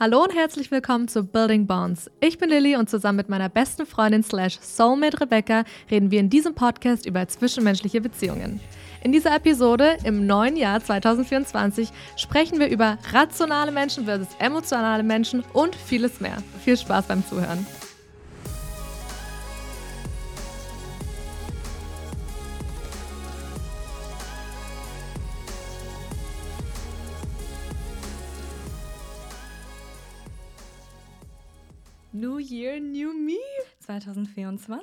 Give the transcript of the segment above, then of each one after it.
Hallo und herzlich willkommen zu Building Bonds. Ich bin Lilly und zusammen mit meiner besten Freundin slash Soulmate Rebecca reden wir in diesem Podcast über zwischenmenschliche Beziehungen. In dieser Episode im neuen Jahr 2024 sprechen wir über rationale Menschen versus emotionale Menschen und vieles mehr. Viel Spaß beim Zuhören. New Year, New Me. 2024.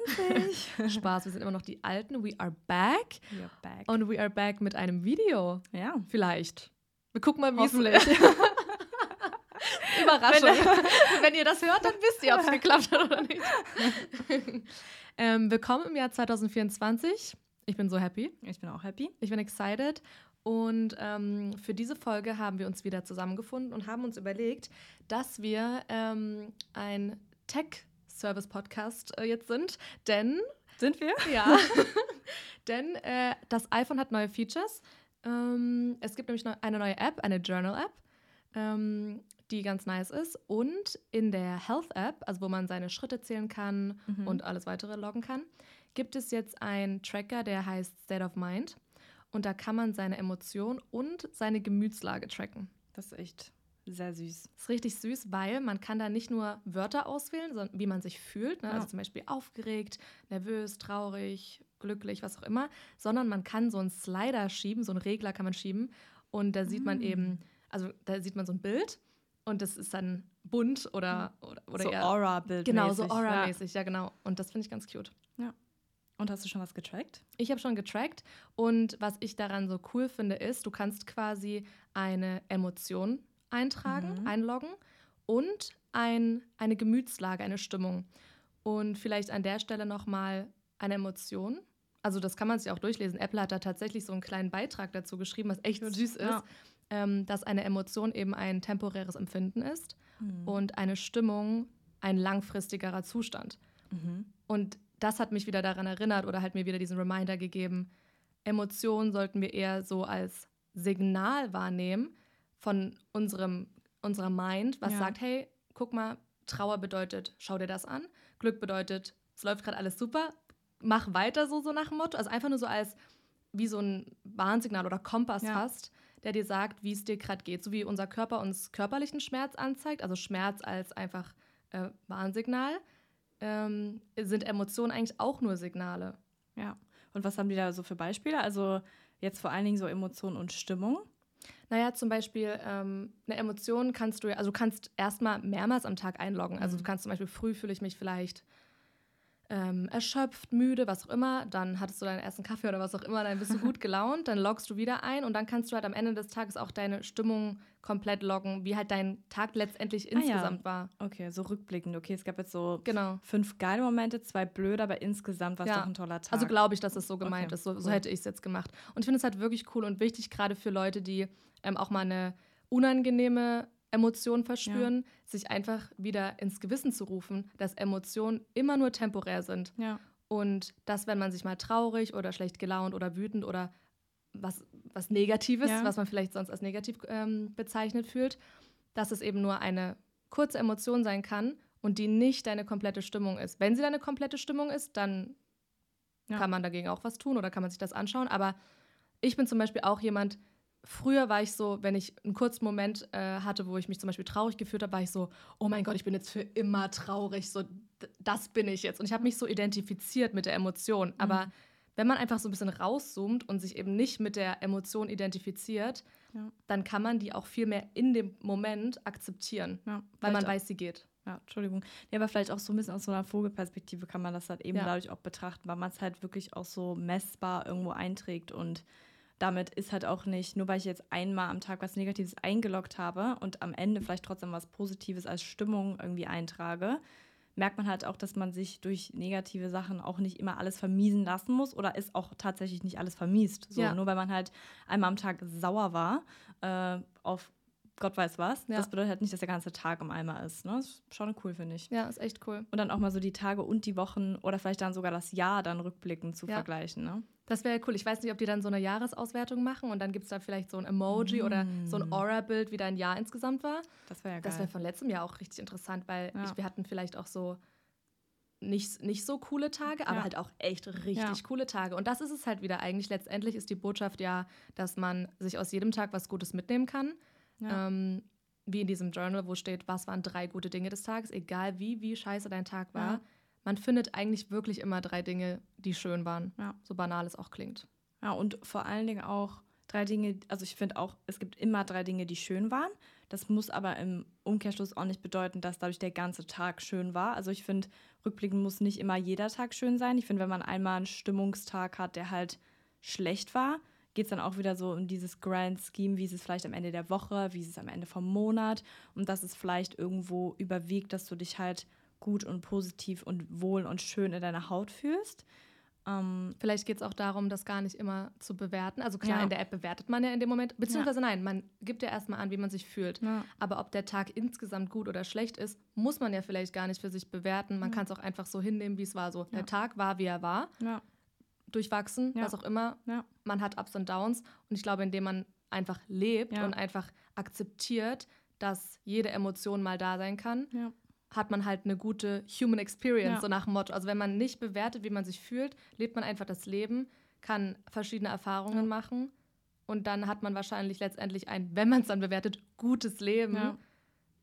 Spaß, wir sind immer noch die Alten. We are back. We are back. Und we are back mit einem Video. Ja. Vielleicht. Wir gucken mal, wie es Hoffentlich. Überraschung. Wenn, wenn ihr das hört, dann wisst ihr, ob es geklappt hat oder nicht. ähm, willkommen im Jahr 2024. Ich bin so happy. Ich bin auch happy. Ich bin excited. Und ähm, für diese Folge haben wir uns wieder zusammengefunden und haben uns überlegt, dass wir ähm, ein Tech-Service-Podcast äh, jetzt sind. Denn, Sind wir? ja, denn äh, das iPhone hat neue Features. Ähm, es gibt nämlich eine neue App, eine Journal-App, ähm, die ganz nice ist. Und in der Health-App, also wo man seine Schritte zählen kann Mhm. und alles weitere loggen kann, gibt es jetzt einen Tracker, der heißt State of Mind. Und da kann man seine Emotionen und seine Gemütslage tracken. Das ist echt sehr süß. Das ist richtig süß, weil man kann da nicht nur Wörter auswählen, sondern wie man sich fühlt. Ne? Ja. Also zum Beispiel aufgeregt, nervös, traurig, glücklich, was auch immer. Sondern man kann so einen Slider schieben, so einen Regler kann man schieben. Und da sieht man Mm. eben, also da sieht man so ein Bild und das ist dann bunt oder, oder, oder so Aura-Bild. Genau, so Aura-mäßig, ja genau. Und das finde ich ganz cute. Und hast du schon was getrackt? Ich habe schon getrackt und was ich daran so cool finde, ist, du kannst quasi eine Emotion eintragen, Mhm. einloggen und ein, eine Gemütslage, eine Stimmung. Und vielleicht an der Stelle nochmal eine Emotion. Also das kann man sich auch durchlesen. Apple hat da tatsächlich so einen kleinen Beitrag dazu geschrieben, was echt süß ist, ja. ähm, dass eine Emotion eben ein temporäres Empfinden ist Mhm. und eine Stimmung ein langfristigerer Zustand. Mhm. Und das hat mich wieder daran erinnert oder halt mir wieder diesen Reminder gegeben, Emotionen sollten wir eher so als Signal wahrnehmen von unserem, unserer Mind, was Ja. sagt, hey, guck mal, Trauer bedeutet, schau dir das an. Glück bedeutet, es läuft gerade alles super, mach weiter so, so nach dem Motto. Also einfach nur so als wie so ein Warnsignal oder Kompass Ja. fast, der dir sagt, wie es dir gerade geht. So wie unser Körper uns körperlichen Schmerz anzeigt, also Schmerz als einfach äh, Warnsignal, ähm, sind Emotionen eigentlich auch nur Signale. Ja. Und was haben die da so für Beispiele? Also jetzt vor allen Dingen so Emotionen und Stimmung. Naja, zum Beispiel ähm, eine Emotion kannst du, ja- also du kannst erstmal mehrmals am Tag einloggen. Also Mhm. du kannst zum Beispiel früh fühle ich mich vielleicht ähm, erschöpft, müde, was auch immer. Dann hattest du deinen ersten Kaffee oder was auch immer, dann bist du gut gelaunt, dann loggst du wieder ein und dann kannst du halt am Ende des Tages auch deine Stimmung komplett loggen, wie halt dein Tag letztendlich Ah ja. insgesamt war. Okay, so rückblickend. Okay, es gab jetzt so Genau. fünf geile Momente, zwei blöde, aber insgesamt war es Ja. doch ein toller Tag. Also glaube ich, dass es so gemeint Okay, ist. So, so hätte ich es jetzt gemacht. Und ich finde es halt wirklich cool und wichtig, gerade für Leute, die ähm, auch mal eine unangenehme Emotion verspüren, sich einfach wieder ins Gewissen zu rufen, dass Emotionen immer nur temporär sind. ja. Und dass, wenn man sich mal traurig oder schlecht gelaunt oder wütend oder was, was Negatives, Ja. was man vielleicht sonst als negativ ähm, bezeichnet fühlt, dass es eben nur eine kurze Emotion sein kann und die nicht deine komplette Stimmung ist. Wenn sie deine komplette Stimmung ist, dann Ja. kann man dagegen auch was tun oder kann man sich das anschauen. Aber ich bin zum Beispiel auch jemand, früher war ich so, wenn ich einen kurzen Moment äh, hatte, wo ich mich zum Beispiel traurig gefühlt habe, war ich so, oh mein Gott, ich bin jetzt für immer traurig, so, das bin ich jetzt. Und ich habe mich so identifiziert mit der Emotion. Aber Mhm. wenn man einfach so ein bisschen rauszoomt und sich eben nicht mit der Emotion identifiziert, Ja. dann kann man die auch viel mehr in dem Moment akzeptieren, ja. weil man auch- weiß, sie geht. Ja, Entschuldigung. Ja, aber vielleicht auch so ein bisschen aus so einer Vogelperspektive kann man das halt eben Ja. dadurch auch betrachten, weil man es halt wirklich auch so messbar irgendwo einträgt und damit ist halt auch nicht, nur weil ich jetzt einmal am Tag was Negatives eingeloggt habe und am Ende vielleicht trotzdem was Positives als Stimmung irgendwie eintrage, merkt man halt auch, dass man sich durch negative Sachen auch nicht immer alles vermiesen lassen muss oder ist auch tatsächlich nicht alles vermiest. So, Ja. Nur weil man halt einmal am Tag sauer war äh, auf Gott weiß was, Ja. das bedeutet halt nicht, dass der ganze Tag im Eimer ist. Ne? Das ist schon cool, finde ich. Ja, ist echt cool. Und dann auch mal so die Tage und die Wochen oder vielleicht dann sogar das Jahr dann rückblickend zu Ja. vergleichen. Ne? Das wäre cool. Ich weiß nicht, ob die dann so eine Jahresauswertung machen und dann gibt es da vielleicht so ein Emoji mm. oder so ein Aura-Bild, wie dein Jahr insgesamt war. Das wäre ja geil. Das wäre von letztem Jahr auch richtig interessant, weil ja. ich, wir hatten vielleicht auch so nicht, nicht so coole Tage, aber ja. halt auch echt richtig ja. coole Tage. Und das ist es halt wieder eigentlich. Letztendlich ist die Botschaft ja, dass man sich aus jedem Tag was Gutes mitnehmen kann. Ähm, wie in diesem Journal, wo steht, was waren drei gute Dinge des Tages, egal wie, wie scheiße dein Tag war man findet eigentlich wirklich immer drei Dinge, die schön waren. Ja. So banal es auch klingt. Ja, und vor allen Dingen auch drei Dinge, also ich finde auch, es gibt immer drei Dinge, die schön waren. Das muss aber im Umkehrschluss auch nicht bedeuten, dass dadurch der ganze Tag schön war. Also ich finde, rückblickend muss nicht immer jeder Tag schön sein. Ich finde, wenn man einmal einen Stimmungstag hat, der halt schlecht war, geht es dann auch wieder so um dieses Grand Scheme, wie ist es vielleicht am Ende der Woche, wie ist es am Ende vom Monat und dass es vielleicht irgendwo überwiegt, dass du dich halt gut und positiv und wohl und schön in deiner Haut fühlst. Ähm, Vielleicht geht es auch darum, das gar nicht immer zu bewerten. Also klar, ja. in der App bewertet man ja in dem Moment, beziehungsweise ja. nein, man gibt ja erstmal an, wie man sich fühlt. Ja. Aber ob der Tag insgesamt gut oder schlecht ist, muss man ja vielleicht gar nicht für sich bewerten. Man kann es auch einfach so hinnehmen, wie es war. So, der Tag war, wie er war. Durchwachsen, was auch immer. Man hat Ups und Downs. Und ich glaube, indem man einfach lebt und einfach akzeptiert, dass jede Emotion mal da sein kann, hat man halt eine gute Human Experience, ja. so nach dem Motto. Also wenn man nicht bewertet, wie man sich fühlt, lebt man einfach das Leben, kann verschiedene Erfahrungen ja. machen und dann hat man wahrscheinlich letztendlich ein, wenn man es dann bewertet, gutes Leben, ja.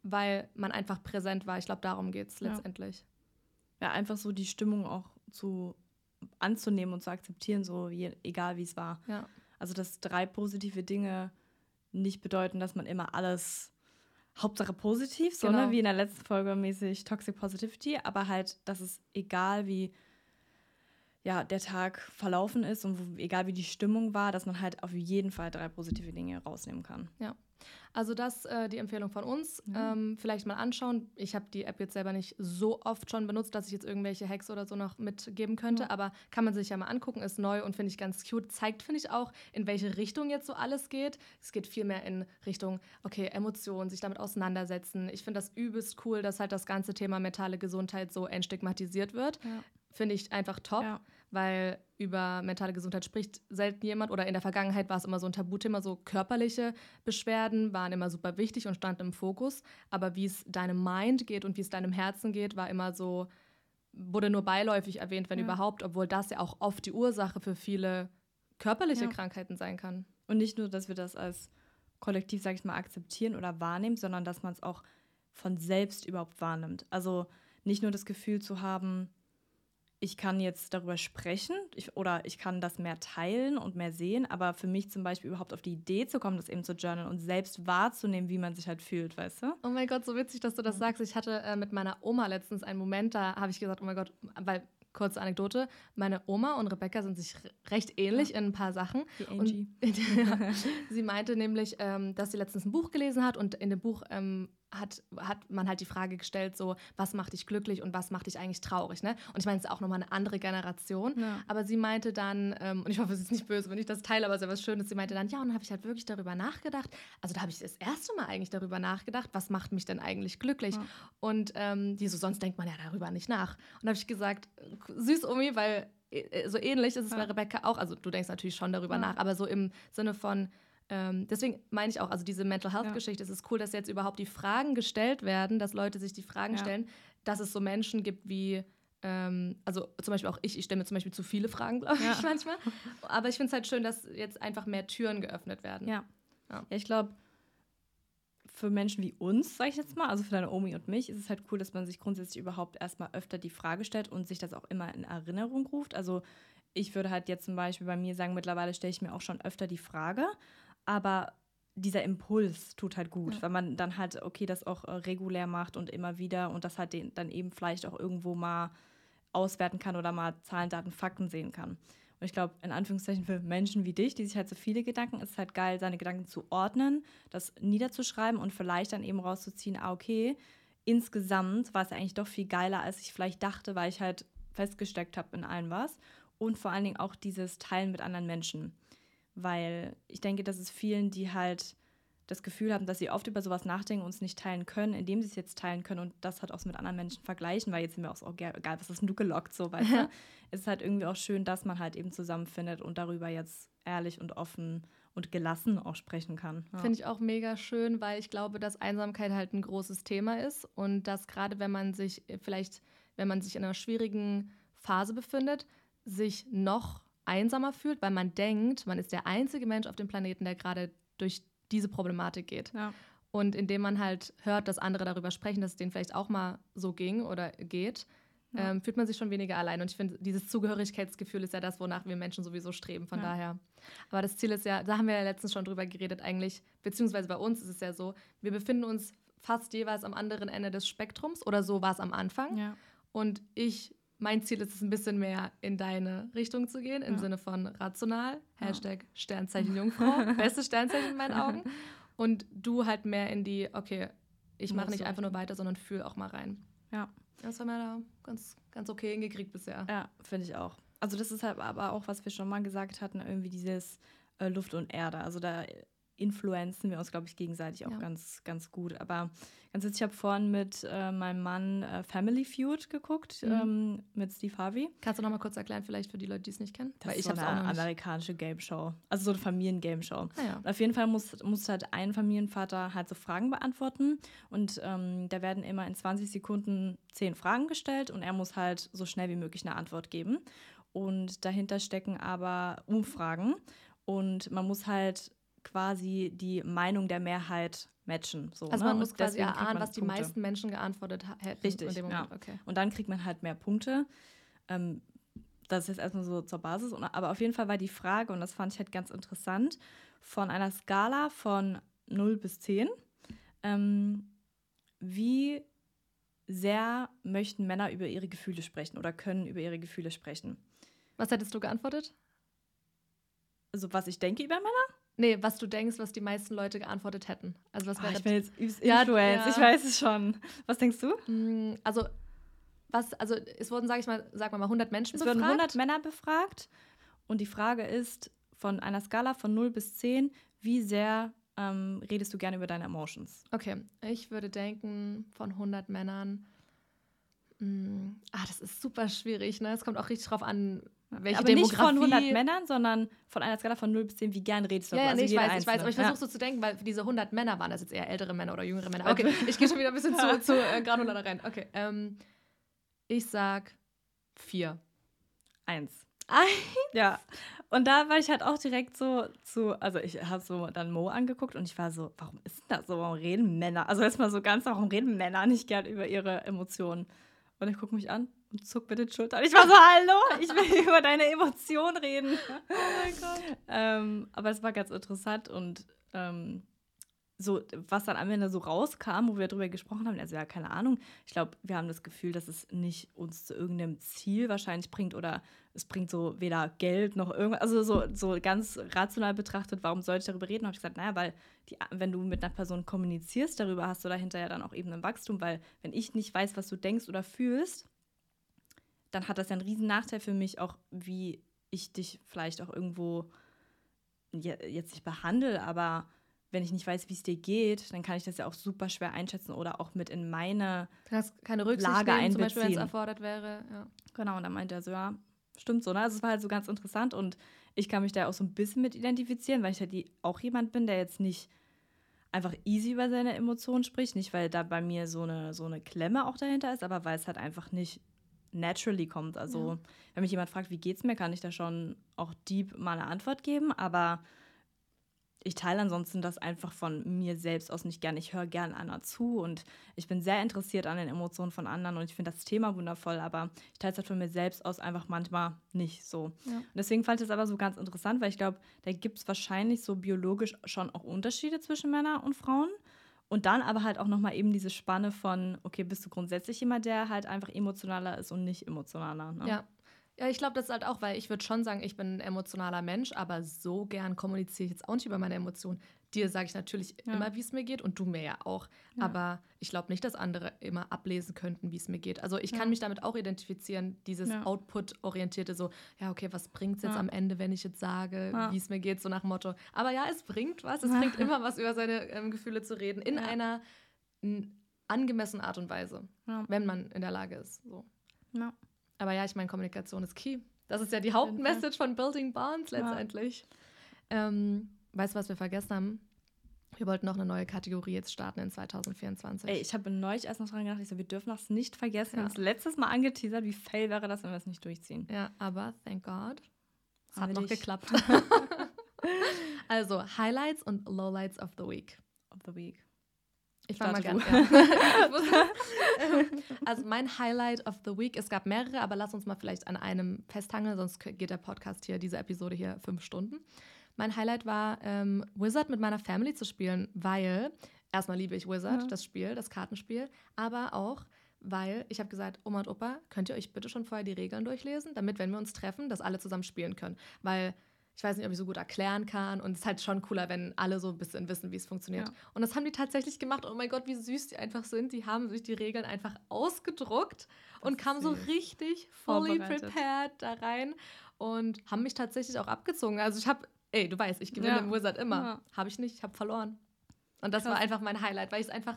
weil man einfach präsent war. Ich glaube, darum geht es letztendlich. Ja, einfach so die Stimmung auch zu anzunehmen und zu akzeptieren, so wie, egal wie es war. Also dass drei positive Dinge nicht bedeuten, dass man immer alles Hauptsache positiv, so ne, genau. ne, wie in der letzten Folge mäßig Toxic Positivity, aber halt, dass es egal wie ja, der Tag verlaufen ist und wo, egal wie die Stimmung war, dass man halt auf jeden Fall drei positive Dinge rausnehmen kann. Ja. Also das äh, die Empfehlung von uns. Mhm. Ähm, vielleicht mal anschauen. Ich habe die App jetzt selber nicht so oft schon benutzt, dass ich jetzt irgendwelche Hacks oder so noch mitgeben könnte. Mhm. Aber kann man sich ja mal angucken. Ist neu und finde ich ganz cute. Zeigt, finde ich, auch, in welche Richtung jetzt so alles geht. Es geht viel mehr in Richtung, okay, Emotionen, sich damit auseinandersetzen. Ich finde das übelst cool, dass halt das ganze Thema mentale Gesundheit so entstigmatisiert wird. Ja. Finde ich einfach top, ja. Weil über mentale Gesundheit spricht selten jemand oder in der Vergangenheit war es immer so ein Tabuthema, so körperliche Beschwerden waren immer super wichtig und standen im Fokus, aber wie es deinem Mind geht und wie es deinem Herzen geht, war immer so, wurde nur beiläufig erwähnt, wenn ja. überhaupt, obwohl das ja auch oft die Ursache für viele körperliche ja. Krankheiten sein kann. Und nicht nur, dass wir das als Kollektiv, sag ich mal, akzeptieren oder wahrnehmen, sondern dass man es auch von selbst überhaupt wahrnimmt. Also nicht nur das Gefühl zu haben, ich kann jetzt darüber sprechen ich, oder ich kann das mehr teilen und mehr sehen, aber für mich zum Beispiel überhaupt auf die Idee zu kommen, das eben zu journalen und selbst wahrzunehmen, wie man sich halt fühlt, weißt du? Oh mein Gott, so witzig, dass du das sagst. Ich hatte äh, mit meiner Oma letztens einen Moment, da habe ich gesagt, oh mein Gott, weil kurze Anekdote. Meine Oma und Rebecca sind sich recht ähnlich ja. in ein paar Sachen. Die Angie. Und, ja, sie meinte nämlich, ähm, dass sie letztens ein Buch gelesen hat und in dem Buch ähm, hat, hat man halt die Frage gestellt, so, was macht dich glücklich und was macht dich eigentlich traurig, ne? Und ich meine, es ist auch nochmal eine andere Generation. Ja. Aber sie meinte dann, ähm, und ich hoffe, es ist nicht böse, wenn ich das teile, aber es ist ja was Schönes, sie meinte dann, ja, und dann habe ich halt wirklich darüber nachgedacht. Also da habe ich das erste Mal eigentlich darüber nachgedacht, was macht mich denn eigentlich glücklich? Ja. Und ähm, die so, sonst denkt man ja darüber nicht nach. Und da habe ich gesagt, süß, Omi, weil äh, so ähnlich ist es ja. bei Rebecca auch. Also du denkst natürlich schon darüber nach, aber so im Sinne von, ähm, deswegen meine ich auch, also diese Mental Health-Geschichte, ja. es ist cool, dass jetzt überhaupt die Fragen gestellt werden, dass Leute sich die Fragen ja. stellen, dass es so Menschen gibt wie, ähm, also zum Beispiel auch ich, ich stelle mir zum Beispiel zu viele Fragen, glaube ja. ich manchmal. Aber ich finde es halt schön, dass jetzt einfach mehr Türen geöffnet werden. Ja. Ja, ich glaube, für Menschen wie uns, sage ich jetzt mal, also für deine Omi und mich, ist es halt cool, dass man sich grundsätzlich überhaupt erstmal öfter die Frage stellt und sich das auch immer in Erinnerung ruft. Also ich würde halt jetzt zum Beispiel bei mir sagen, mittlerweile stelle ich mir auch schon öfter die Frage, aber dieser Impuls tut halt gut, ja. weil man dann halt, okay, das auch äh, regulär macht und immer wieder und das halt den, dann eben vielleicht auch irgendwo mal auswerten kann oder mal Zahlen, Daten, Fakten sehen kann. Und ich glaube, in Anführungszeichen für Menschen wie dich, die sich halt so viele Gedanken, ist es halt geil, seine Gedanken zu ordnen, das niederzuschreiben und vielleicht dann eben rauszuziehen, ah, okay, insgesamt war es eigentlich doch viel geiler, als ich vielleicht dachte, weil ich halt festgesteckt habe in allem was. Und vor allen Dingen auch dieses Teilen mit anderen Menschen weil ich denke, dass es vielen, die halt das Gefühl haben, dass sie oft über sowas nachdenken und es nicht teilen können, indem sie es jetzt teilen können und das halt auch mit anderen Menschen vergleichen, weil jetzt sind wir auch so, okay, egal, was ist denn du gelockt, so, weißt du? es ist halt irgendwie auch schön, dass man halt eben zusammenfindet und darüber jetzt ehrlich und offen und gelassen auch sprechen kann. Ja. Finde ich auch mega schön, weil ich glaube, dass Einsamkeit halt ein großes Thema ist und dass gerade wenn man sich äh, vielleicht, wenn man sich in einer schwierigen Phase befindet, sich noch einsamer fühlt, weil man denkt, man ist der einzige Mensch auf dem Planeten, der gerade durch diese Problematik geht. Ja. Und indem man halt hört, dass andere darüber sprechen, dass es denen vielleicht auch mal so ging oder geht, ja. ähm, fühlt man sich schon weniger allein. Und ich finde, dieses Zugehörigkeitsgefühl ist ja das, wonach wir Menschen sowieso streben. Von ja. daher. Aber das Ziel ist ja, da haben wir ja letztens schon drüber geredet, eigentlich, beziehungsweise bei uns ist es ja so, wir befinden uns fast jeweils am anderen Ende des Spektrums oder so war es am Anfang. Ja. Und ich mein Ziel ist es, ein bisschen mehr in deine Richtung zu gehen, im ja. Sinne von rational, Hashtag Sternzeichen Jungfrau, bestes Sternzeichen in meinen Augen. Und du halt mehr in die, okay, ich mache nicht einfach nur weiter, sondern fühle auch mal rein. Ja. Das haben wir da ganz, ganz okay hingekriegt bisher. Ja, finde ich auch. Also das ist halt aber auch, was wir schon mal gesagt hatten, irgendwie dieses äh, Luft und Erde. Also da influenzen wir uns, glaube ich, gegenseitig auch ja. ganz, ganz gut. Aber ganz witzig, ich habe vorhin mit äh, meinem Mann äh, Family Feud geguckt, mhm. ähm, mit Steve Harvey. Kannst du noch mal kurz erklären, vielleicht für die Leute, die es nicht kennen? Das Weil ist ich so eine amerikanische Game Show. Also so eine Familiengame Show. Ah, ja. auf jeden Fall muss, muss halt ein Familienvater halt so Fragen beantworten. Und ähm, da werden immer in 20 Sekunden zehn Fragen gestellt und er muss halt so schnell wie möglich eine Antwort geben. Und dahinter stecken aber Umfragen. Und man muss halt quasi die Meinung der Mehrheit matchen. So, also man ne? muss quasi erahnen, was die Punkte. meisten Menschen geantwortet hätten. Richtig, ja. Okay. Und dann kriegt man halt mehr Punkte. Ähm, das ist jetzt erstmal so zur Basis. aber auf jeden Fall war die Frage, und das fand ich halt ganz interessant, von einer Skala von 0 bis 10, ähm, wie sehr möchten Männer über ihre Gefühle sprechen oder können über ihre Gefühle sprechen. Was hättest du geantwortet? Also was ich denke über Männer? Nee, was du denkst, was die meisten Leute geantwortet hätten. Also was oh, ich bin jetzt übelst ja, Influence, ja. ich weiß es schon. Was denkst du? Mm, also, was, also es wurden, sag ich mal, sag mal 100 Menschen es befragt. Es wurden 100 Männer befragt und die Frage ist von einer Skala von 0 bis 10, wie sehr ähm, redest du gerne über deine Emotions? Okay, ich würde denken, von 100 Männern, mh, mm, ah, das ist super schwierig, ne? Es kommt auch richtig drauf an, welche aber nicht von 100 Männern, sondern von einer Skala von 0 bis 10, wie gern redest du ja, ja, also nee, ich weiß, Einzelne. ich weiß, aber ich versuche so zu denken, weil diese 100 Männer waren das jetzt eher ältere Männer oder jüngere Männer. Okay, ich gehe schon wieder ein bisschen zu, zu äh, granularer rein. Okay, ähm, ich sag 4. Eins. Eins? Ja. Und da war ich halt auch direkt so zu, also ich habe so dann Mo angeguckt und ich war so, warum ist denn das so? Warum reden Männer? Also erstmal so ganz, warum reden Männer nicht gern über ihre Emotionen? Und ich gucke mich an und zuck mit den Schultern. Ich war so, hallo, ich will über deine Emotionen reden. Oh mein Gott. Ähm, aber es war ganz interessant und ähm, so, was dann am Ende so rauskam, wo wir darüber gesprochen haben, also ja, keine Ahnung. Ich glaube, wir haben das Gefühl, dass es nicht uns zu irgendeinem Ziel wahrscheinlich bringt oder es bringt so weder Geld noch irgendwas, also so, so ganz rational betrachtet, warum sollte ich darüber reden? Und habe ich gesagt, naja, weil die, wenn du mit einer Person kommunizierst darüber, hast du dahinter ja dann auch eben ein Wachstum, weil wenn ich nicht weiß, was du denkst oder fühlst, dann hat das ja einen riesen Nachteil für mich, auch wie ich dich vielleicht auch irgendwo jetzt nicht behandle, aber wenn ich nicht weiß, wie es dir geht, dann kann ich das ja auch super schwer einschätzen oder auch mit in meine keine Rücksicht Lage nehmen, zum Beispiel, wenn es erfordert wäre. Ja. Genau, und dann meinte er so, ja, stimmt so. Ne? Also es war halt so ganz interessant und ich kann mich da auch so ein bisschen mit identifizieren, weil ich halt die, auch jemand bin, der jetzt nicht einfach easy über seine Emotionen spricht. Nicht, weil da bei mir so eine, so eine Klemme auch dahinter ist, aber weil es halt einfach nicht naturally kommt. Also, ja. wenn mich jemand fragt, wie geht's mir, kann ich da schon auch deep mal eine Antwort geben, aber ich teile ansonsten das einfach von mir selbst aus nicht gern. Ich höre gern anderen zu und ich bin sehr interessiert an den Emotionen von anderen und ich finde das Thema wundervoll, aber ich teile es halt von mir selbst aus einfach manchmal nicht so. Ja. Und deswegen fand ich es aber so ganz interessant, weil ich glaube, da gibt es wahrscheinlich so biologisch schon auch Unterschiede zwischen Männern und Frauen. Und dann aber halt auch nochmal eben diese Spanne von, okay, bist du grundsätzlich jemand, der halt einfach emotionaler ist und nicht emotionaler. Ne? Ja. Ja, ich glaube, das ist halt auch, weil ich würde schon sagen, ich bin ein emotionaler Mensch, aber so gern kommuniziere ich jetzt auch nicht über meine Emotionen. Dir sage ich natürlich Ja. immer, wie es mir geht und du mir ja auch. Ja. Aber ich glaube nicht, dass andere immer ablesen könnten, wie es mir geht. Also ich Ja. kann mich damit auch identifizieren, dieses. Output-orientierte, so, ja, okay, was bringt es jetzt am Ende, wenn ich jetzt sage, wie es mir geht, so nach dem Motto. Aber ja, es bringt was. Es bringt immer was, über seine ähm, Gefühle zu reden, in einer angemessenen Art und Weise, wenn man in der Lage ist. So. Ja. Aber ja, ich meine, Kommunikation ist key. Das ist ja die. Hauptmessage von Building Bonds Ja. letztendlich. Ähm, weißt du, was wir vergessen haben? Wir wollten noch eine neue Kategorie jetzt starten in 2024. Ey, ich habe neulich erst noch dran gedacht, ich so, wir dürfen das nicht vergessen. Wir Ja. haben es letztes Mal angeteasert. Wie fail wäre das, wenn wir es nicht durchziehen? ja, aber thank God. Es hat noch geklappt. also, Highlights und Lowlights of the Week. Of the week. Ich fange mal ganz ja. Also mein Highlight of the Week, es gab mehrere, aber lass uns mal vielleicht an einem festhangeln, sonst geht der Podcast hier, diese Episode hier fünf Stunden. Mein Highlight war, ähm, Wizard mit meiner Family zu spielen, weil erstmal liebe ich Wizard, Ja. das Spiel, das Kartenspiel, aber auch, weil ich habe gesagt, Oma und Opa, könnt ihr euch bitte schon vorher die Regeln durchlesen, damit, wenn wir uns treffen, das alle zusammen spielen können. Weil ich weiß nicht, ob ich so gut erklären kann und es ist halt schon cooler, wenn alle so ein bisschen wissen, wie es funktioniert. Ja. Und das haben die tatsächlich gemacht. Oh mein Gott, wie süß die einfach sind. Die haben sich die Regeln einfach ausgedruckt und ist kamen so richtig fully prepared da rein und haben mich tatsächlich auch abgezogen. Also ich habe, ey, du weißt, ich gewinne Ja. im Wizard immer. Ja. Habe ich nicht, ich habe verloren. Und das war Krass. einfach mein Highlight, weil ich es einfach,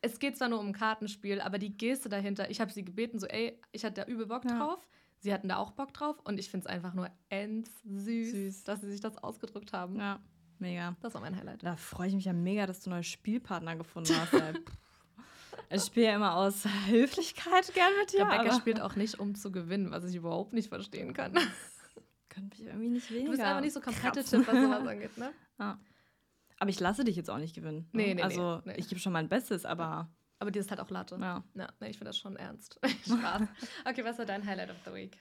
es geht zwar nur um ein Kartenspiel, aber die Geste dahinter, ich habe sie gebeten, so, ey, ich hatte da übel Bock Ja. drauf. Sie hatten da auch Bock drauf und ich finde es einfach nur endsüß, Süß. dass sie sich das ausgedrückt haben. Ja, mega. Das war mein Highlight. Da freue ich mich ja mega, dass du neue Spielpartner gefunden hast. ich spiele ja immer aus Höflichkeit gern mit dir. Rebecca spielt auch nicht, um zu gewinnen, was ich überhaupt nicht verstehen kann. könnte mich irgendwie nicht weniger. Du bist einfach nicht so competitive, was sowas angeht, ne? Aber ich lasse dich jetzt auch nicht gewinnen. ne? Nee, nee, nee, Also nee. ich gebe schon mein Bestes, aber Aber dir ist halt auch Latte. ja. Ja, nee, ich finde das schon ernst. Spaß. Okay, was war dein Highlight of the Week?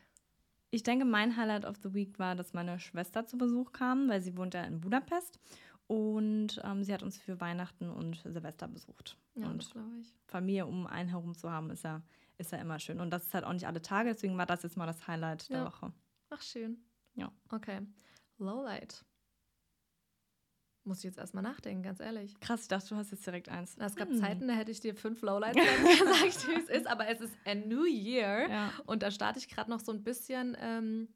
Ich denke, mein Highlight of the Week war, dass meine Schwester zu Besuch kam, weil sie wohnt ja in Budapest. Und ähm, sie hat uns für Weihnachten und Silvester besucht. Ja, und das glaube ich. Familie um einen herum zu haben, ist ja, ist ja immer schön. Und das ist halt auch nicht alle Tage, deswegen war das jetzt mal das Highlight der Ja. Woche. Ach, schön. Ja. Okay. Lowlight. Muss ich jetzt erstmal nachdenken, ganz ehrlich. Krass, ich dachte, du hast jetzt direkt eins. Na, Es gab Hm. Zeiten, da hätte ich dir fünf Lowlights gesagt, wie es ist, aber es ist a new year. Ja. Und da starte ich gerade noch so ein bisschen ähm,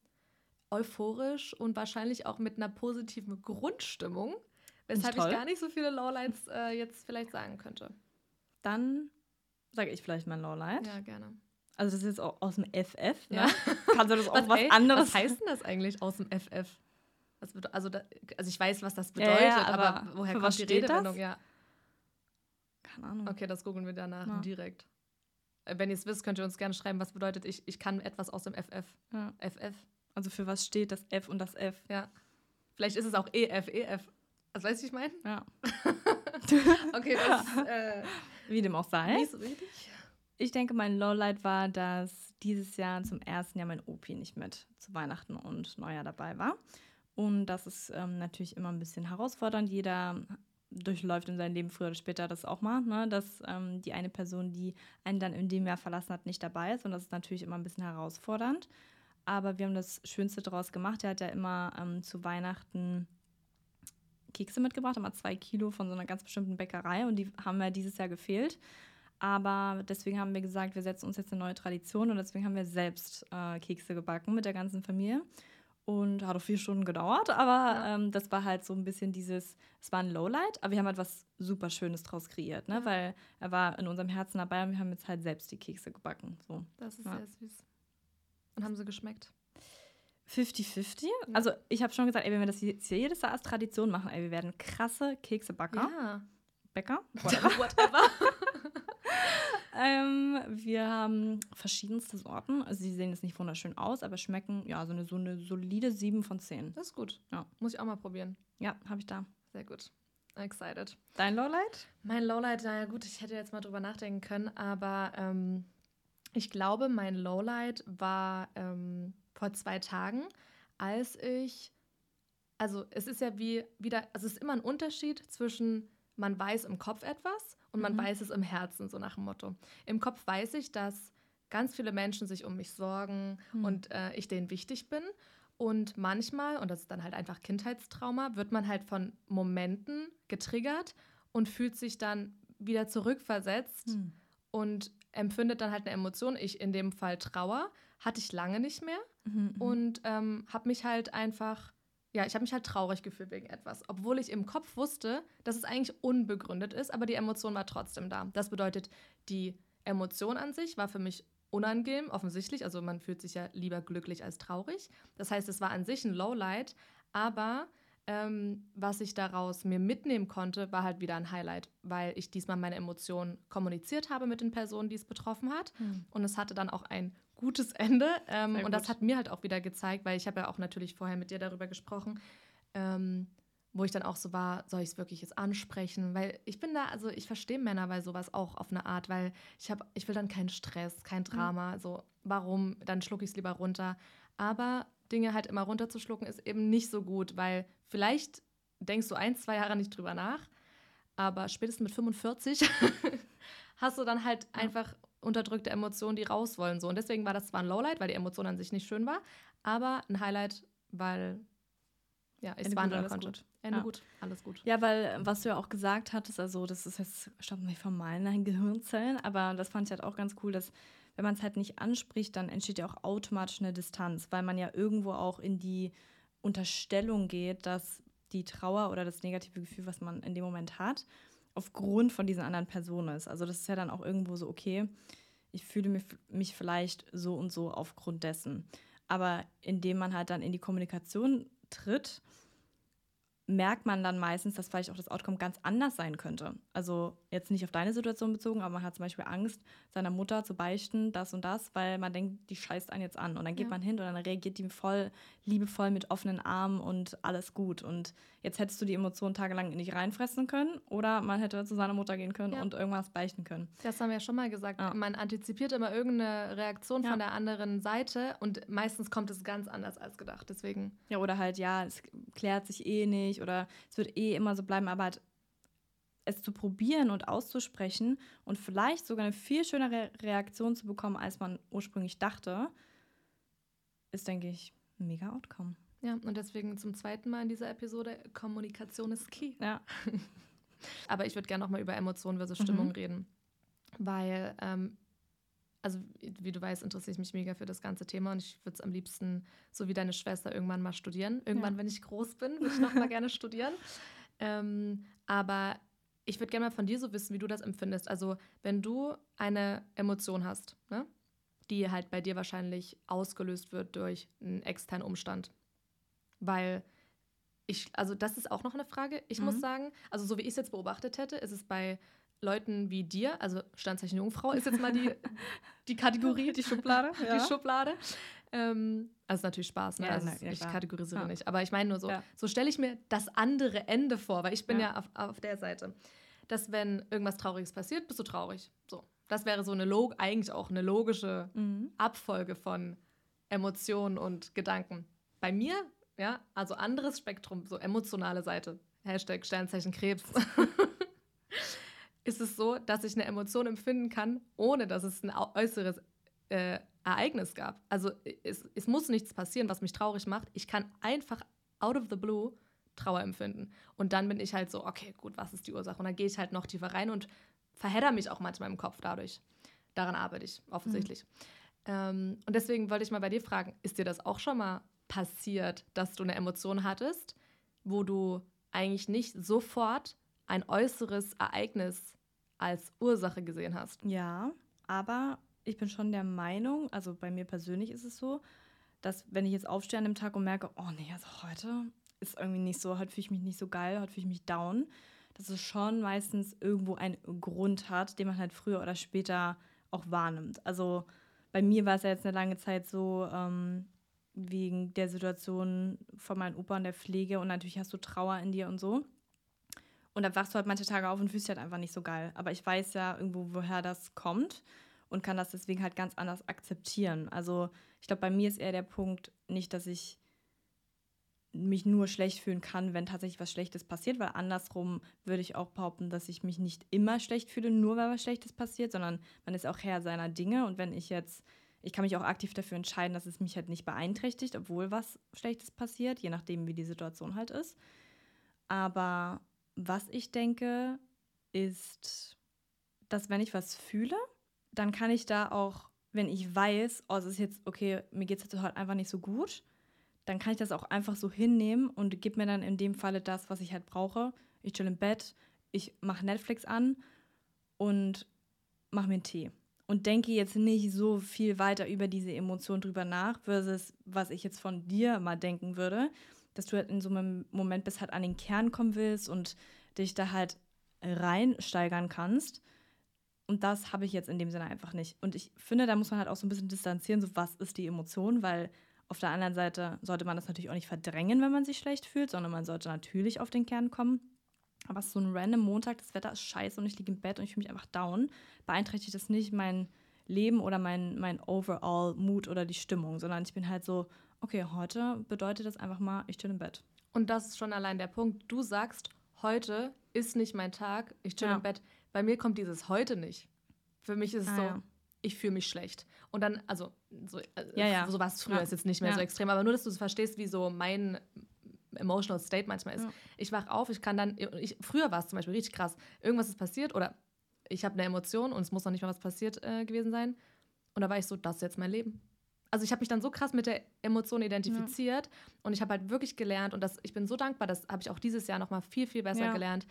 euphorisch und wahrscheinlich auch mit einer positiven Grundstimmung, weshalb ich gar nicht so viele Lowlights äh, jetzt vielleicht sagen könnte. Dann sage ich vielleicht mein Lowlight. Ja, gerne. Also das ist jetzt auch aus dem FF. Ne? Ja. Kannst du das auch was, ey, anderes Was heißt denn das eigentlich aus dem FF? Also, da, also ich weiß, was das Ja, ja, bedeutet, aber aber, woher kommt was die steht das? Redewendung? Ja, Keine Ahnung. okay, das googeln wir danach Ja. direkt. Äh, Wenn ihr es wisst, könnt ihr uns gerne schreiben, was bedeutet ich, ich kann etwas aus dem FF. Ja. FF, Also für was steht das F und das F? ja. Vielleicht ist es auch EF, EF. Also weißt du, ich meine? Ja. Okay, das äh, Wie dem auch sei. nicht so richtig. Ich denke, mein Lowlight war, dass dieses Jahr zum ersten Jahr mein Opi nicht mit zu Weihnachten und Neujahr dabei war. Und das ist ähm, natürlich immer ein bisschen herausfordernd. Jeder durchläuft in seinem Leben früher oder später das auch mal, ne? dass ähm, die eine Person, die einen dann in dem Jahr verlassen hat, nicht dabei ist. Und das ist natürlich immer ein bisschen herausfordernd. Aber wir haben das Schönste daraus gemacht. Er hat ja immer ähm, zu Weihnachten Kekse mitgebracht, immer zwei Kilo von so einer ganz bestimmten Bäckerei. Und die haben ja dieses Jahr gefehlt. Aber deswegen haben wir gesagt, wir setzen uns jetzt eine neue Tradition und deswegen haben wir selbst äh, Kekse gebacken mit der ganzen Familie. Und hat auch vier Stunden gedauert, aber Ja. ähm, das war halt so ein bisschen dieses, es war ein Lowlight, aber wir haben halt was super Schönes draus kreiert, ne? Ja. weil er war in unserem Herzen dabei und wir haben jetzt halt selbst die Kekse gebacken. So. Das ist Ja. sehr süß. Und haben sie geschmeckt? 50-50. Also ich habe schon gesagt, ey, wenn wir das jetzt jedes Jahr als Tradition machen, ey, wir werden krasse Keksebacker. Ja. Bäcker. Whatever. Ähm, wir haben verschiedenste Sorten. Also sie sehen jetzt nicht wunderschön aus, aber schmecken ja so eine, so eine solide 7 von 10. Das ist gut. Ja. Muss ich auch mal probieren. Ja, habe ich da. Sehr gut. Excited. Dein Lowlight? Mein Lowlight, naja gut, ich hätte jetzt mal drüber nachdenken können, aber ähm, ich glaube, mein Lowlight war ähm, vor zwei Tagen, als ich, also es ist ja wie wieder, also es ist immer ein Unterschied zwischen man weiß im Kopf etwas und man Mhm. weiß es im Herzen, so nach dem Motto. Im Kopf weiß ich, dass ganz viele Menschen sich um mich sorgen Hm. und äh, ich denen wichtig bin. Und manchmal, und das ist dann halt einfach Kindheitstrauma, wird man halt von Momenten getriggert und fühlt sich dann wieder zurückversetzt Hm. und empfindet dann halt eine Emotion. Ich in dem Fall Trauer, hatte ich lange nicht mehr Mhm, mhm. und ähm, habe mich halt einfach, ja, ich habe mich halt traurig gefühlt wegen etwas, obwohl ich im Kopf wusste, dass es eigentlich unbegründet ist, aber die Emotion war trotzdem da. Das bedeutet, die Emotion an sich war für mich unangenehm, offensichtlich, also man fühlt sich ja lieber glücklich als traurig. Das heißt, es war an sich ein Lowlight, aber ähm, was ich daraus mir mitnehmen konnte, war halt wieder ein Highlight, weil ich diesmal meine Emotionen kommuniziert habe mit den Personen, die es betroffen hat. Hm. Und es hatte dann auch ein gutes Ende. Ähm, Sehr und das gut. hat mir halt auch wieder gezeigt, weil ich habe ja auch natürlich vorher mit dir darüber gesprochen, ähm, wo ich dann auch so war, soll ich es wirklich jetzt ansprechen? Weil ich bin da, also ich verstehe Männer bei sowas auch auf eine Art, weil ich habe, ich will dann keinen Stress, kein Drama. So, warum? Dann schlucke ich es lieber runter. Aber Dinge halt immer runterzuschlucken ist eben nicht so gut, weil vielleicht denkst du ein, zwei Jahre nicht drüber nach, aber spätestens mit 45 hast du dann halt Ja. einfach unterdrückte Emotionen, die raus wollen. So. Und deswegen war das zwar ein Lowlight, weil die Emotion an sich nicht schön war, aber ein Highlight, weil ja, ich es Ende konnte. gut. Ende Ja. gut, alles gut. Ja, weil äh, was du ja auch gesagt hattest, also das ist jetzt, stammt nicht von meinen Gehirnzellen, aber das fand ich halt auch ganz cool, dass wenn man es halt nicht anspricht, dann entsteht ja auch automatisch eine Distanz, weil man ja irgendwo auch in die Unterstellung geht, dass die Trauer oder das negative Gefühl, was man in dem Moment hat, aufgrund von diesen anderen Personen ist. Also das ist ja dann auch irgendwo so, okay, ich fühle mich, mich vielleicht so und so aufgrund dessen. Aber indem man halt dann in die Kommunikation tritt, merkt man dann meistens, dass vielleicht auch das Outcome ganz anders sein könnte. Also jetzt nicht auf deine Situation bezogen, aber man hat zum Beispiel Angst, seiner Mutter zu beichten, das und das, weil man denkt, die scheißt einen jetzt an. Und dann geht Ja. man hin und dann reagiert die voll liebevoll mit offenen Armen und alles gut. Und jetzt hättest du die Emotionen tagelang nicht reinfressen können oder man hätte zu seiner Mutter gehen können Ja. und irgendwas beichten können. Das haben wir ja schon mal gesagt. Ja. Man antizipiert immer irgendeine Reaktion von der anderen Seite und meistens kommt es ganz anders als gedacht. Deswegen, Ja, oder halt, ja, es klärt sich eh nicht oder es wird eh immer so bleiben, aber halt es zu probieren und auszusprechen und vielleicht sogar eine viel schönere Reaktion zu bekommen, als man ursprünglich dachte, ist, denke ich, ein mega Outcome. ja, und deswegen zum zweiten Mal in dieser Episode, Kommunikation ist key. Ja. Aber ich würde gerne noch mal über Emotionen versus Stimmung Mhm. reden. Weil, ähm, also wie du weißt, interessiere ich mich mega für das ganze Thema und ich würde es am liebsten, so wie deine Schwester, irgendwann mal studieren. Irgendwann, Ja. wenn ich groß bin, würde ich noch mal gerne studieren. Ähm, aber ich würde gerne mal von dir so wissen, wie du das empfindest. Also, wenn du eine Emotion hast, ne, die halt bei dir wahrscheinlich ausgelöst wird durch einen externen Umstand. Weil ich, also das ist auch noch eine Frage. Ich muss Mhm. sagen, also so wie ich es jetzt beobachtet hätte, ist es bei Leuten wie dir, also Standzeichen Jungfrau ist jetzt mal die, die Kategorie, die Schublade, Ja. die Schublade. Ähm, also natürlich Spaß, ne? Ja, also ja, ich kategorisiere nicht. Aber ich meine nur so, so stelle ich mir das andere Ende vor, weil ich bin ja, Ja. auf, auf der Seite. Dass wenn irgendwas Trauriges passiert, bist du traurig. So. Das wäre so eine Log eigentlich auch eine logische Mhm. Abfolge von Emotionen und Gedanken. Bei mir, ja, also anderes Spektrum, so emotionale Seite, Hashtag Sternzeichen Krebs, ist es so, dass ich eine Emotion empfinden kann, ohne dass es ein äußeres äh, Ereignis gab. Also es, es muss nichts passieren, was mich traurig macht. Ich kann einfach out of the blue Trauer empfinden. Und dann bin ich halt so, okay, gut, was ist die Ursache? Und dann gehe ich halt noch tiefer rein und verhedder mich auch manchmal im Kopf dadurch. Daran arbeite ich offensichtlich. Ähm, und deswegen wollte ich mal bei dir fragen, ist dir das auch schon mal passiert, dass du eine Emotion hattest, wo du eigentlich nicht sofort ein äußeres Ereignis als Ursache gesehen hast? Ja, aber ich bin schon der Meinung, also bei mir persönlich ist es so, dass wenn ich jetzt aufstehe an dem Tag und merke, oh nee, also heute ist irgendwie nicht so, heute fühle ich mich nicht so geil, heute fühle ich mich down, dass es schon meistens irgendwo einen Grund hat, den man halt früher oder später auch wahrnimmt. Also bei mir war es ja jetzt eine lange Zeit so, ähm, wegen der Situation von meinem Opa und der Pflege und natürlich hast du Trauer in dir und so. Und dann wachst du halt manche Tage auf und fühlst dich halt einfach nicht so geil. Aber ich weiß ja irgendwo, woher das kommt und kann das deswegen halt ganz anders akzeptieren. Also ich glaube, bei mir ist eher der Punkt nicht, dass ich mich nur schlecht fühlen kann, wenn tatsächlich was Schlechtes passiert, weil andersrum würde ich auch behaupten, dass ich mich nicht immer schlecht fühle, nur weil was Schlechtes passiert, sondern man ist auch Herr seiner Dinge und wenn ich jetzt, ich kann mich auch aktiv dafür entscheiden, dass es mich halt nicht beeinträchtigt, obwohl was Schlechtes passiert, je nachdem, wie die Situation halt ist. Aber was ich denke, ist, dass wenn ich was fühle, dann kann ich da auch, wenn ich weiß, oh, es ist jetzt, okay, mir geht es jetzt heute einfach nicht so gut, dann kann ich das auch einfach so hinnehmen und gebe mir dann in dem Falle das, was ich halt brauche. Ich chill im Bett, ich mache Netflix an und mache mir einen Tee. Und denke jetzt nicht so viel weiter über diese Emotion drüber nach, versus was ich jetzt von dir mal denken würde, dass du halt in so einem Moment bis halt an den Kern kommen willst und dich da halt reinsteigern kannst. Und das habe ich jetzt in dem Sinne einfach nicht. Und ich finde, da muss man halt auch so ein bisschen distanzieren, so was ist die Emotion, weil auf der anderen Seite sollte man das natürlich auch nicht verdrängen, wenn man sich schlecht fühlt, sondern man sollte natürlich auf den Kern kommen. Aber so ein random Montag, das Wetter ist scheiße und ich liege im Bett und ich fühle mich einfach down, beeinträchtigt das nicht mein Leben oder mein, mein overall Mood oder die Stimmung, sondern ich bin halt so, okay, heute bedeutet das einfach mal, ich chill im Bett. Und das ist schon allein der Punkt. Du sagst, heute ist nicht mein Tag, ich chill ja. im Bett. Bei mir kommt dieses heute nicht. Für mich ist es ah, so, ja ich fühle mich schlecht. Und dann, also, so, äh, ja, ja. so war es früher, ist jetzt nicht mehr so extrem, aber nur, dass du es verstehst, wie so mein emotional state manchmal ist. Ich wach auf, ich kann dann, ich, früher war es zum Beispiel richtig krass, irgendwas ist passiert oder ich habe eine Emotion und es muss noch nicht mal was passiert äh, gewesen sein. Und da war ich so, das ist jetzt mein Leben. Also ich habe mich dann so krass mit der Emotion identifiziert und ich habe halt wirklich gelernt und das, ich bin so dankbar, das habe ich auch dieses Jahr noch mal viel, viel besser gelernt.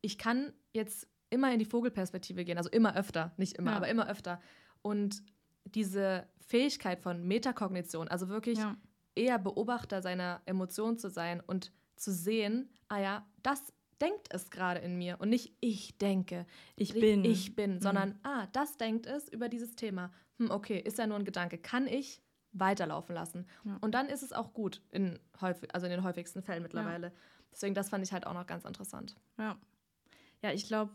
Ich kann jetzt immer in die Vogelperspektive gehen, also immer öfter, nicht immer, ja. aber immer öfter. Und diese Fähigkeit von Metakognition, also wirklich ja. eher Beobachter seiner Emotionen zu sein und zu sehen, ah ja, das denkt es gerade in mir und nicht ich denke, ich bin, ich bin, mhm. sondern ah, das denkt es über dieses Thema. Hm, okay, ist ja nur ein Gedanke, kann ich weiterlaufen lassen. Ja. Und dann ist es auch gut in häufig, also in den häufigsten Fällen mittlerweile. Ja. Deswegen das fand ich halt auch noch ganz interessant. Ja. Ja, ich glaube,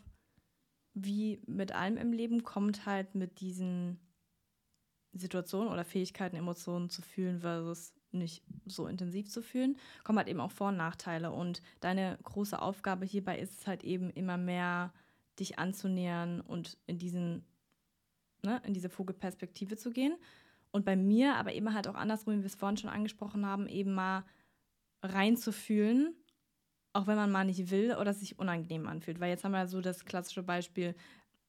wie mit allem im Leben kommt halt mit diesen Situationen oder Fähigkeiten, Emotionen zu fühlen versus nicht so intensiv zu fühlen, kommen halt eben auch Vor- und Nachteile. Und deine große Aufgabe hierbei ist es halt eben immer mehr, dich anzunähern und in diesen, ne, in diese Vogelperspektive zu gehen. Und bei mir, aber eben halt auch andersrum, wie wir es vorhin schon angesprochen haben, eben mal reinzufühlen auch wenn man mal nicht will oder sich unangenehm anfühlt. Weil jetzt haben wir so das klassische Beispiel,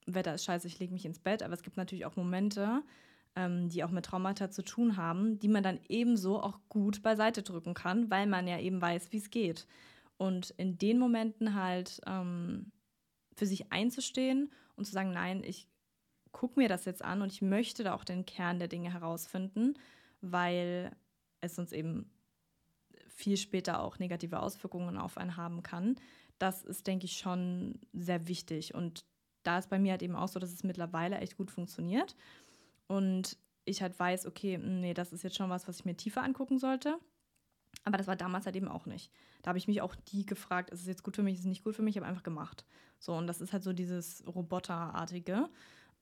Wetter ist scheiße, ich lege mich ins Bett, aber es gibt natürlich auch Momente, ähm, die auch mit Traumata zu tun haben, die man dann ebenso auch gut beiseite drücken kann, weil man ja eben weiß, wie es geht. Und in den Momenten halt ähm, für sich einzustehen und zu sagen, nein, ich gucke mir das jetzt an und ich möchte da auch den Kern der Dinge herausfinden, weil es uns eben viel später auch negative Auswirkungen auf einen haben kann. Das ist, denke ich, schon sehr wichtig. Und da ist bei mir halt eben auch so, dass es mittlerweile echt gut funktioniert. Und ich halt weiß, okay, nee, das ist jetzt schon was, was ich mir tiefer angucken sollte. Aber das war damals halt eben auch nicht. Da habe ich mich auch die gefragt, ist es jetzt gut für mich, ist es nicht gut für mich, ich habe einfach gemacht. So, und das ist halt so dieses Roboterartige.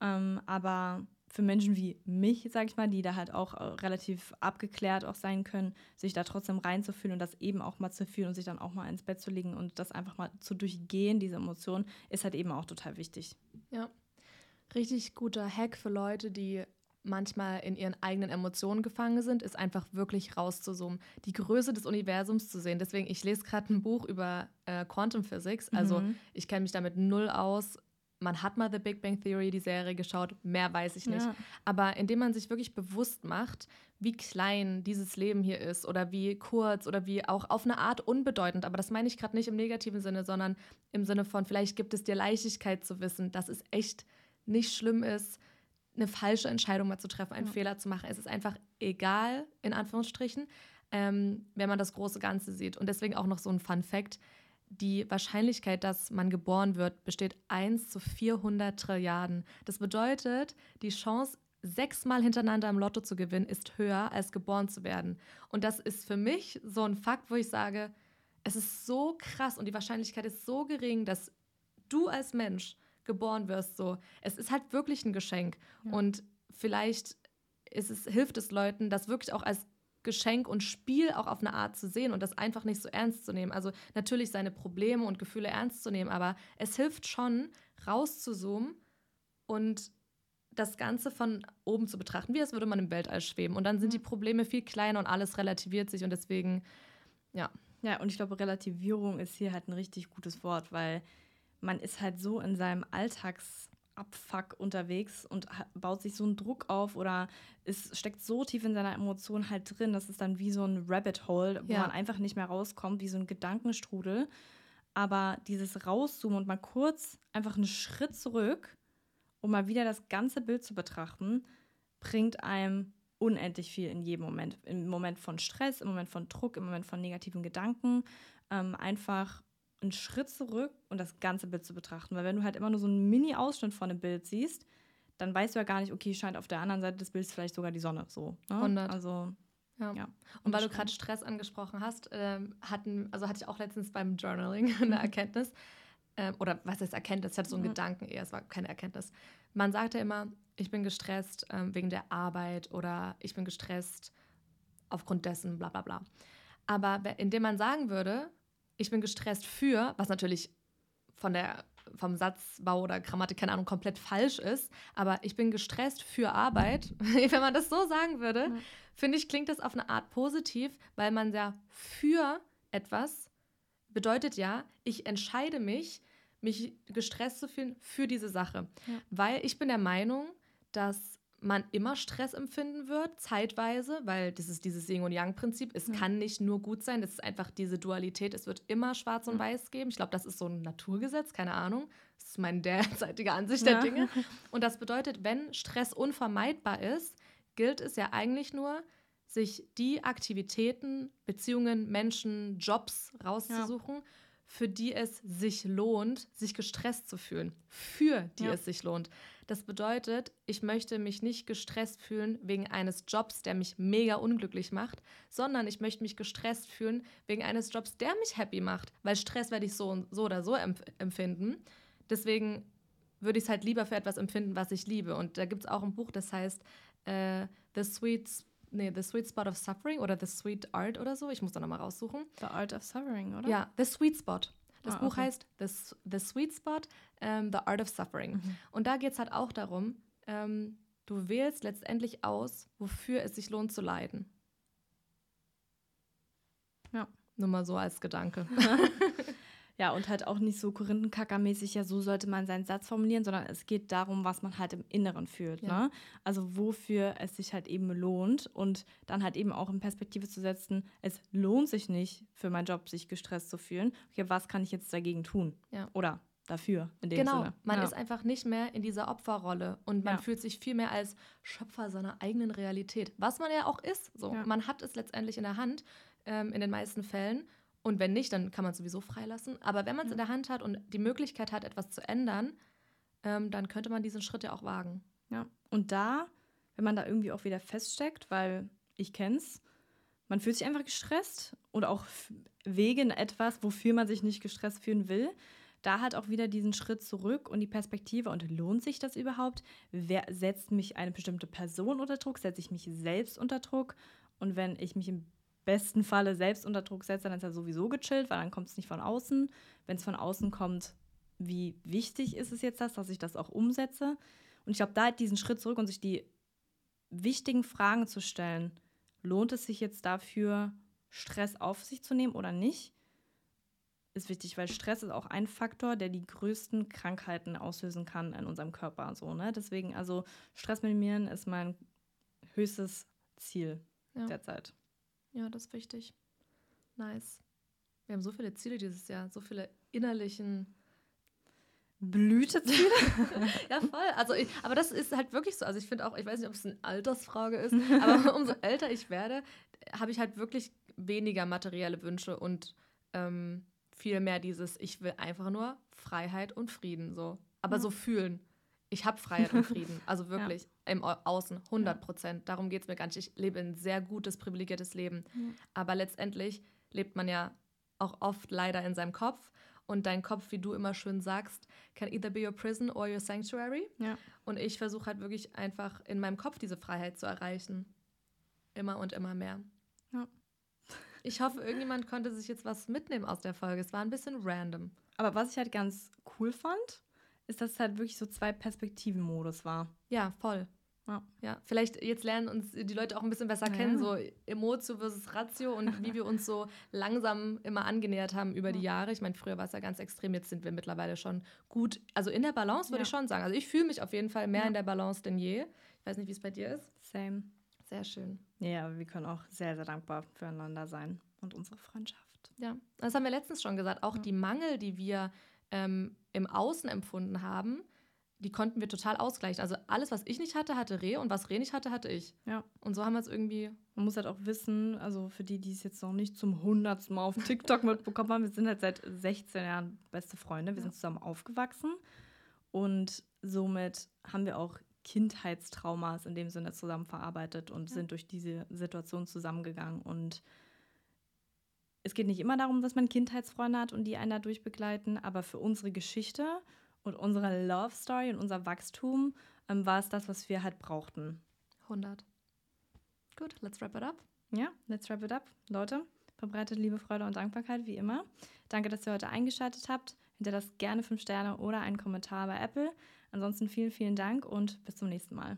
Ähm, aber für Menschen wie mich, sage ich mal, die da halt auch äh, relativ abgeklärt auch sein können, sich da trotzdem reinzufühlen und das eben auch mal zu fühlen und sich dann auch mal ins Bett zu legen und das einfach mal zu durchgehen, diese Emotionen, ist halt eben auch total wichtig. Ja, richtig guter Hack für Leute, die manchmal in ihren eigenen Emotionen gefangen sind, ist einfach wirklich rauszuzoomen, die Größe des Universums zu sehen. Deswegen, ich lese gerade ein Buch über äh, Quantum Physics, also mhm. ich kenne mich damit null aus, man hat mal The Big Bang Theory, die Serie, geschaut, mehr weiß ich nicht. Ja. Aber indem man sich wirklich bewusst macht, wie klein dieses Leben hier ist oder wie kurz oder wie auch auf eine Art unbedeutend, aber das meine ich gerade nicht im negativen Sinne, sondern im Sinne von, vielleicht gibt es dir Leichtigkeit zu wissen, dass es echt nicht schlimm ist, eine falsche Entscheidung mal zu treffen, einen ja. Fehler zu machen. Es ist einfach egal, in Anführungsstrichen, ähm, wenn man das große Ganze sieht. Und deswegen auch noch so ein Fun Fact die Wahrscheinlichkeit, dass man geboren wird, besteht 1 zu 400 Trilliarden. Das bedeutet, die Chance, sechsmal hintereinander im Lotto zu gewinnen, ist höher, als geboren zu werden. Und das ist für mich so ein Fakt, wo ich sage, es ist so krass und die Wahrscheinlichkeit ist so gering, dass du als Mensch geboren wirst. So, es ist halt wirklich ein Geschenk. Ja. Und vielleicht ist es, hilft es Leuten, das wirklich auch als Geschenk und Spiel auch auf eine Art zu sehen und das einfach nicht so ernst zu nehmen. Also natürlich seine Probleme und Gefühle ernst zu nehmen, aber es hilft schon, rauszuzoomen und das Ganze von oben zu betrachten, wie als würde man im Weltall schweben. Und dann sind die Probleme viel kleiner und alles relativiert sich und deswegen, ja. Ja, und ich glaube, Relativierung ist hier halt ein richtig gutes Wort, weil man ist halt so in seinem Alltagsabfuck unterwegs und baut sich so einen Druck auf oder es steckt so tief in seiner Emotion halt drin, dass es dann wie so ein Rabbit Hole, wo ja. man einfach nicht mehr rauskommt, wie so ein Gedankenstrudel. Aber dieses Rauszoomen und mal kurz einfach einen Schritt zurück, um mal wieder das ganze Bild zu betrachten, bringt einem unendlich viel in jedem Moment. Im Moment von Stress, im Moment von Druck, im Moment von negativen Gedanken. Ähm, einfach einen Schritt zurück und das ganze Bild zu betrachten. Weil wenn du halt immer nur so einen Mini-Ausschnitt von einem Bild siehst, dann weißt du ja gar nicht, okay, scheint auf der anderen Seite des Bildes vielleicht sogar die Sonne. So, ne? 100. Also, ja. ja. Und weil du gerade Stress angesprochen hast, ähm, hatten, also hatte ich auch letztens beim Journaling eine Erkenntnis. Ähm, oder was heißt Erkenntnis? Ich hatte so einen mhm. Gedanken eher, es war keine Erkenntnis. Man sagt ja immer, ich bin gestresst ähm, wegen der Arbeit oder ich bin gestresst aufgrund dessen, bla bla bla. Aber indem man sagen würde, ich bin gestresst für, was natürlich von der, vom Satzbau oder Grammatik, keine Ahnung, komplett falsch ist, aber ich bin gestresst für Arbeit, wenn man das so sagen würde, ja. finde ich, klingt das auf eine Art positiv, weil man ja für etwas bedeutet ja, ich entscheide mich, mich gestresst zu fühlen für diese Sache. Ja. Weil ich bin der Meinung, dass man immer Stress empfinden wird, zeitweise, weil das ist dieses Yin- und Yang-Prinzip. Es ja. kann nicht nur gut sein, es ist einfach diese Dualität. Es wird immer schwarz und ja. weiß geben. Ich glaube, das ist so ein Naturgesetz, keine Ahnung. Das ist meine derzeitige Ansicht ja. der Dinge. Und das bedeutet, wenn Stress unvermeidbar ist, gilt es ja eigentlich nur, sich die Aktivitäten, Beziehungen, Menschen, Jobs rauszusuchen, für die es sich lohnt, sich gestresst zu fühlen. Für die es sich lohnt. Das bedeutet, ich möchte mich nicht gestresst fühlen wegen eines Jobs, der mich mega unglücklich macht, sondern ich möchte mich gestresst fühlen wegen eines Jobs, der mich happy macht, weil Stress werde ich so, so oder so empf empfinden. Deswegen würde ich es halt lieber für etwas empfinden, was ich liebe. Und da gibt es auch ein Buch, das heißt äh, The Sweet nee, The Sweet Spot of Suffering oder The Sweet Art oder so. Ich muss da nochmal raussuchen. The Art of Suffering, oder? Ja, The Sweet Spot. Das ah, Buch okay. heißt The, The Sweet Spot, ähm, The Art of Suffering. Mhm. Und da geht es halt auch darum, ähm, du wählst letztendlich aus, wofür es sich lohnt zu leiden. Ja. Nur mal so als Gedanke. Ja, und halt auch nicht so Korinthenkackermäßig, ja, so sollte man seinen Satz formulieren, sondern es geht darum, was man halt im Inneren fühlt. Ja. Ne? Also wofür es sich halt eben lohnt und dann halt eben auch in Perspektive zu setzen, es lohnt sich nicht für meinen Job, sich gestresst zu fühlen. Okay, was kann ich jetzt dagegen tun? Ja. Oder dafür in dem genau, Sinne. man ja. ist einfach nicht mehr in dieser Opferrolle und man ja. fühlt sich viel mehr als Schöpfer seiner eigenen Realität, was man ja auch ist. So, ja. man hat es letztendlich in der Hand ähm, in den meisten Fällen und wenn nicht, dann kann man es sowieso freilassen. Aber wenn man es ja. in der Hand hat und die Möglichkeit hat, etwas zu ändern, ähm, dann könnte man diesen Schritt ja auch wagen. Ja. Und da, wenn man da irgendwie auch wieder feststeckt, weil ich kenne es, man fühlt sich einfach gestresst oder auch wegen etwas, wofür man sich nicht gestresst fühlen will. Da halt auch wieder diesen Schritt zurück und die Perspektive und lohnt sich das überhaupt? Wer setzt mich eine bestimmte Person unter Druck? Setze ich mich selbst unter Druck? Und wenn ich mich im besten Falle selbst unter Druck setzt, dann ist er sowieso gechillt, weil dann kommt es nicht von außen. Wenn es von außen kommt, wie wichtig ist es jetzt das, dass ich das auch umsetze? Und ich glaube, da halt diesen Schritt zurück und sich die wichtigen Fragen zu stellen, lohnt es sich jetzt dafür, Stress auf sich zu nehmen oder nicht? Ist wichtig, weil Stress ist auch ein Faktor, der die größten Krankheiten auslösen kann in unserem Körper. So, ne? Deswegen, also Stress minimieren ist mein höchstes Ziel ja. derzeit. Ja, das ist wichtig. Nice. Wir haben so viele Ziele dieses Jahr, so viele innerlichen Blüteziele. ja, voll. Also ich, aber das ist halt wirklich so. Also ich finde auch, ich weiß nicht, ob es eine Altersfrage ist, aber umso älter ich werde, habe ich halt wirklich weniger materielle Wünsche und ähm, viel mehr dieses, ich will einfach nur Freiheit und Frieden so. Aber ja. so fühlen ich habe Freiheit und Frieden. Also wirklich ja. Im Außen, 100 Prozent. Ja. Darum geht es mir gar nicht. Ich lebe ein sehr gutes, privilegiertes Leben. Ja. Aber letztendlich lebt man ja auch oft leider in seinem Kopf. Und dein Kopf, wie du immer schön sagst, can either be your prison or your sanctuary. Und ich versuche halt wirklich einfach in meinem Kopf diese Freiheit zu erreichen. Immer und immer mehr. Ich hoffe, irgendjemand konnte sich jetzt was mitnehmen aus der Folge. Es war ein bisschen random. Aber was ich halt ganz cool fand, ist, dass es halt wirklich so zwei Perspektiven-Modus war. Ja, voll. Ja. ja, vielleicht jetzt lernen uns die Leute auch ein bisschen besser Ja. kennen, so Emotio versus Ratio und wie wir uns so langsam immer angenähert haben über die Jahre. Ich meine, früher war es ja ganz extrem, jetzt sind wir mittlerweile schon gut, also in der Balance würde Ja. ich schon sagen. Also ich fühle mich auf jeden Fall mehr in der Balance denn je. Ich weiß nicht, wie es bei dir ist. Same. Sehr schön. Ja, aber wir können auch sehr, sehr dankbar füreinander sein und unsere Freundschaft. Ja, das haben wir letztens schon gesagt. Auch die Mangel, die wir ähm, im Außen empfunden haben, die konnten wir total ausgleichen. Also alles, was ich nicht hatte, hatte Reh und was Reh nicht hatte, hatte ich. Ja. Und so haben wir es irgendwie. Man muss halt auch wissen, also für die, die es jetzt noch nicht zum hundertsten Mal auf TikTok mitbekommen haben, wir sind halt seit 16 Jahren beste Freunde. Wir Ja. sind zusammen aufgewachsen und somit haben wir auch Kindheitstraumas in dem Sinne zusammen verarbeitet und Ja. sind durch diese Situation zusammengegangen. Und es geht nicht immer darum, dass man Kindheitsfreunde hat und die einen dadurch begleiten, aber für unsere Geschichte und unsere Love Story und unser Wachstum ähm, war es das, was wir halt brauchten. 100. Gut, let's wrap it up. Ja, let's wrap it up. Leute, verbreitet Liebe, Freude und Dankbarkeit wie immer. Danke, dass ihr heute eingeschaltet habt. Hinterlasst gerne 5 Sterne oder einen Kommentar bei Apple. Ansonsten vielen, vielen Dank und bis zum nächsten Mal.